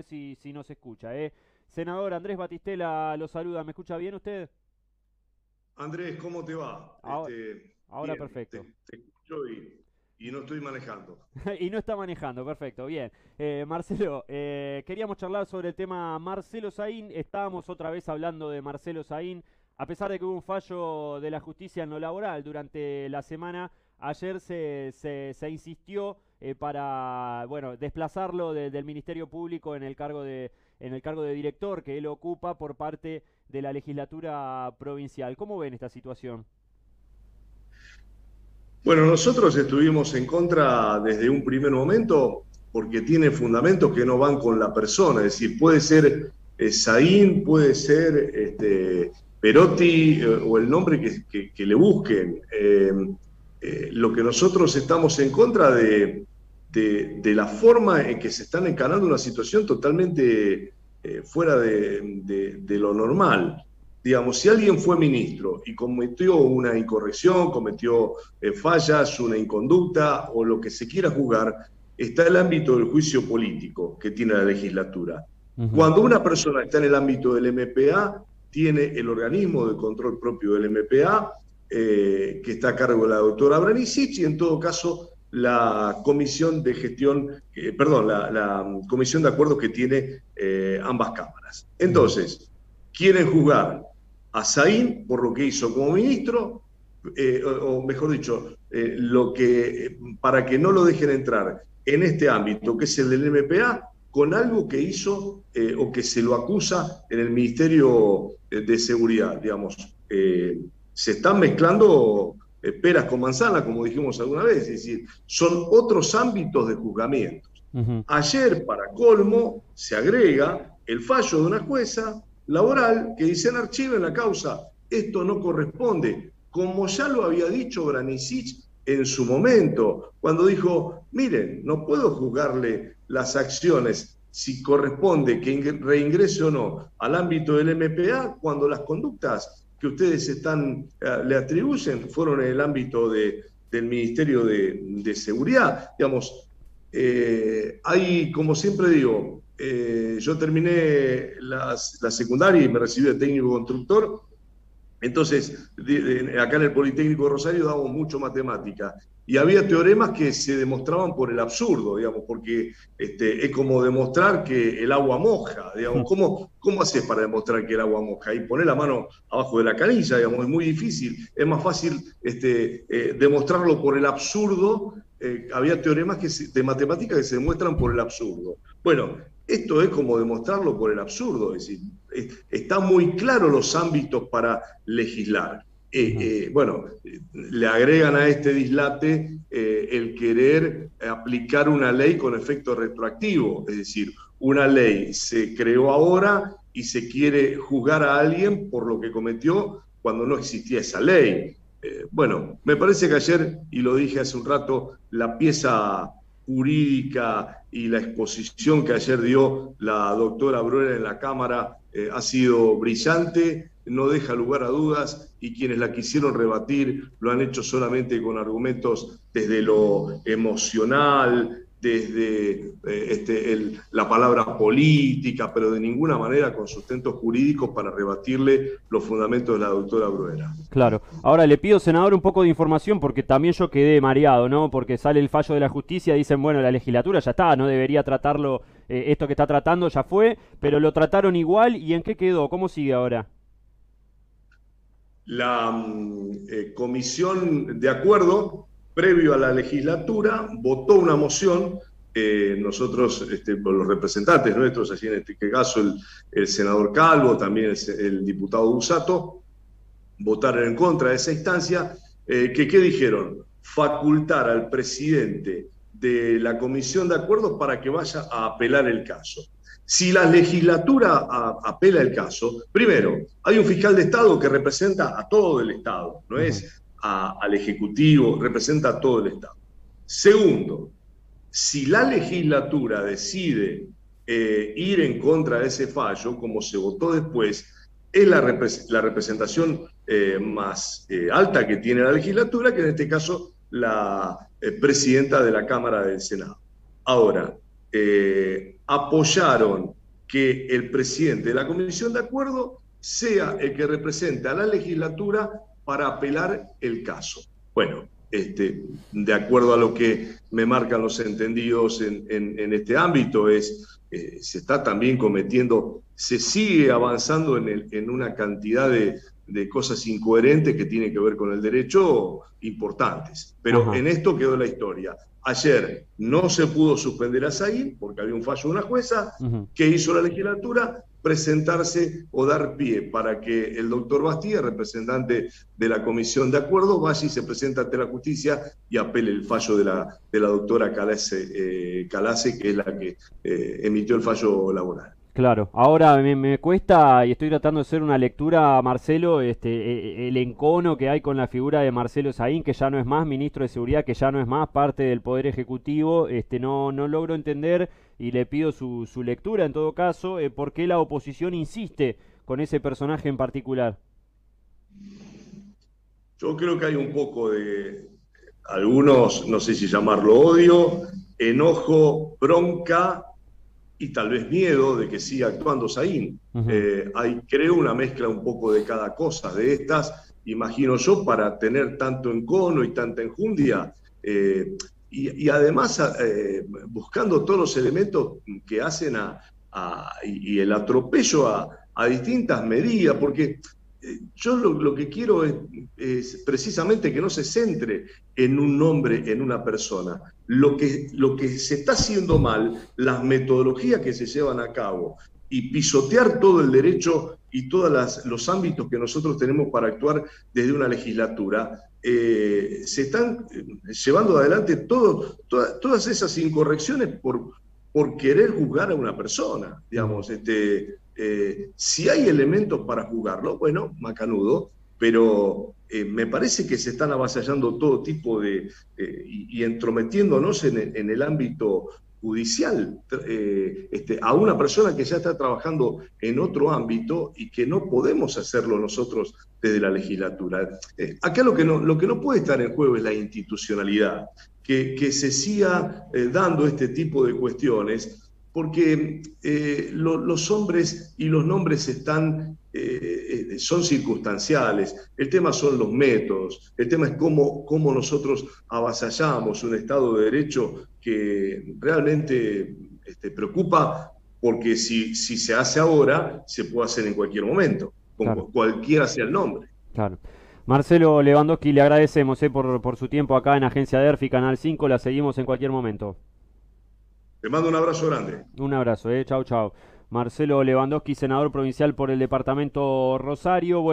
ver si, si nos escucha. ¿eh? Senador Andrés Batistela lo saluda. ¿Me escucha bien usted? Andrés, ¿cómo te va? Ahora, este, perfecto. Te, escucho y, no estoy manejando. y no está manejando, perfecto, bien. Eh, Marcelo, eh, queríamos charlar sobre el tema Marcelo Saín. Estábamos otra vez hablando de Marcelo Saín. A pesar de que hubo un fallo de la justicia en lo laboral durante la semana, ayer se, se, insistió eh, para bueno desplazarlo del Ministerio Público en el cargo de en el cargo de director que él ocupa por parte de la legislatura provincial. ¿Cómo ven esta situación? Bueno, nosotros estuvimos en contra desde un primer momento porque tiene fundamentos que no van con la persona, es decir, puede ser eh, puede ser este, Perotti eh, o el nombre que, le busquen. Eh, lo que nosotros estamos en contra de, de, la forma en que se están encarando una situación totalmente eh, fuera de, lo normal. Digamos, si alguien fue ministro y cometió una incorrección, cometió eh, fallas, una inconducta o lo que se quiera juzgar, está el ámbito del juicio político que tiene la legislatura. Cuando una persona está en el ámbito del MPA, tiene el organismo de control propio del MPA, eh, que está a cargo de la doctora Branicic, y en todo caso la comisión de gestión, perdón, la, comisión de acuerdos que tiene eh, ambas cámaras. Entonces, quieren juzgar a Saín por lo que hizo como ministro, eh, o, mejor dicho, eh, lo que, para que no lo dejen entrar en este ámbito, que es el del MPA, con algo que hizo o que se lo acusa en el Ministerio de Seguridad, digamos. se están mezclando peras con manzana, como dijimos alguna vez, es decir, son otros ámbitos de juzgamientos. Ayer, para colmo, se agrega el fallo de una jueza laboral que dice en archivo en la causa, esto no corresponde, como ya lo había dicho Granicic en su momento, cuando dijo, miren, no puedo juzgarle las acciones si corresponde que reingrese o no al ámbito del MPA cuando las conductas que ustedes están, eh, le atribuyen fueron en el ámbito de, del Ministerio de, Seguridad. Digamos, eh, hay, como siempre digo, eh, yo terminé la secundaria y me recibí de técnico constructor entonces, acá en el Politécnico Rosario damos mucho matemática y había teoremas que se demostraban por el absurdo, digamos, porque este, es como demostrar que el agua moja, digamos, ¿cómo, cómo haces para demostrar que el agua moja? Y poner la mano abajo de la canilla, digamos, es muy difícil, es más fácil este, eh, demostrarlo por el absurdo, eh, había teoremas de matemática que se demuestran por el absurdo. Bueno, esto es como demostrarlo por el absurdo, es decir, están muy claros los ámbitos para legislar. Eh, eh, bueno, le agregan a este dislate eh, el querer aplicar una ley con efecto retroactivo, es decir, una ley se creó ahora y se quiere juzgar a alguien por lo que cometió cuando no existía esa ley. bueno, me parece que ayer, y lo dije hace un rato, la pieza jurídica y la exposición que ayer dio la doctora Bruera en la Cámara eh, ha sido brillante, no deja lugar a dudas y quienes la quisieron rebatir lo han hecho solamente con argumentos desde lo emocional, desde eh, este, la palabra política, pero de ninguna manera con sustentos jurídicos para rebatirle los fundamentos de la doctora Bruera. Claro. Ahora le pido, senador, un poco de información porque también yo quedé mareado, ¿no? Porque sale el fallo de la justicia, dicen, bueno, la legislatura ya está, no debería tratarlo, eh, esto que está tratando ya fue, pero lo trataron igual y ¿en qué quedó? ¿Cómo sigue ahora? La mm, eh, comisión de acuerdo previo a la legislatura, votó una moción, eh, nosotros, este, los representantes nuestros, así en este caso el, senador Calvo, también el, diputado Busato, votaron en contra de esa instancia, eh, que ¿qué dijeron? Facultar al presidente de la comisión de acuerdos para que vaya a apelar el caso. Si la legislatura apela el caso, primero, hay un fiscal de Estado que representa a todo el Estado, no es al Ejecutivo, representa a todo el Estado. Segundo, si la legislatura decide eh, ir en contra de ese fallo, como se votó después, es la, representación eh, más eh, alta que tiene la legislatura, que en este caso la presidenta de la Cámara del Senado. Ahora, apoyaron que el presidente de la comisión de acuerdo sea el que represente a la legislatura para apelar el caso. Bueno, este, de acuerdo a lo que me marcan los entendidos en, este ámbito, es, eh, se está también cometiendo, se sigue avanzando en, en una cantidad de, de, cosas incoherentes que tienen que ver con el derecho importantes. Pero en esto quedó la historia. Ayer no se pudo suspender a Saín porque había un fallo de una jueza. que hizo la legislatura? Presentarse o dar pie para que el doctor Bastía, representante de la Comisión de Acuerdo, vaya y se presente ante la justicia y apele el fallo de la, de la doctora Calase, eh, que es la que eh, emitió el fallo laboral. Claro, ahora me, cuesta y estoy tratando de hacer una lectura, Marcelo, este, e, e, el encono que hay con la figura de Marcelo Saín, que ya no es más ministro de Seguridad, que ya no es más parte del Poder Ejecutivo, este, no, no logro entender y le pido su, su lectura en todo caso, eh, por qué la oposición insiste con ese personaje en particular. Yo creo que hay un poco de, algunos, no sé si llamarlo odio, enojo, bronca y tal vez miedo de que siga actuando Saín. Eh, hay, creo, una mezcla un poco de cada cosa de estas, imagino yo, para tener tanto encono y tanta enjundia. Eh, y, además eh, buscando todos los elementos que hacen a, y, el atropello a, distintas medidas, porque yo lo, que quiero es, precisamente que no se centre en un nombre, en una persona. Lo que, lo que se está haciendo mal, las metodologías que se llevan a cabo y pisotear todo el derecho y todos los ámbitos que nosotros tenemos para actuar desde una legislatura, eh, se están eh, llevando adelante todas esas incorrecciones por, querer juzgar a una persona, digamos, este, eh, si hay elementos para jugarlo, bueno, macanudo, pero me parece que se están avasallando todo tipo de, y, entrometiéndonos en, el ámbito judicial este, a una persona que ya está trabajando en otro ámbito y que no podemos hacerlo nosotros desde la legislatura. acá lo que, no, lo que no puede estar en juego es la institucionalidad, que, que se siga dando este tipo de cuestiones porque eh, los hombres y los nombres están, eh, eh, son circunstanciales, el tema son los métodos, el tema es cómo, cómo nosotros avasallamos un Estado de Derecho que realmente este, preocupa, porque si, si se hace ahora, se puede hacer en cualquier momento, con cualquiera sea el nombre. Claro. Marcelo Lewandowski, le agradecemos por, por su tiempo acá en Agencia DERFI, Canal 5, la seguimos en cualquier momento. Te mando un abrazo grande. Un abrazo, eh. Chau, chau. Marcelo Lewandowski, senador provincial por el departamento Rosario.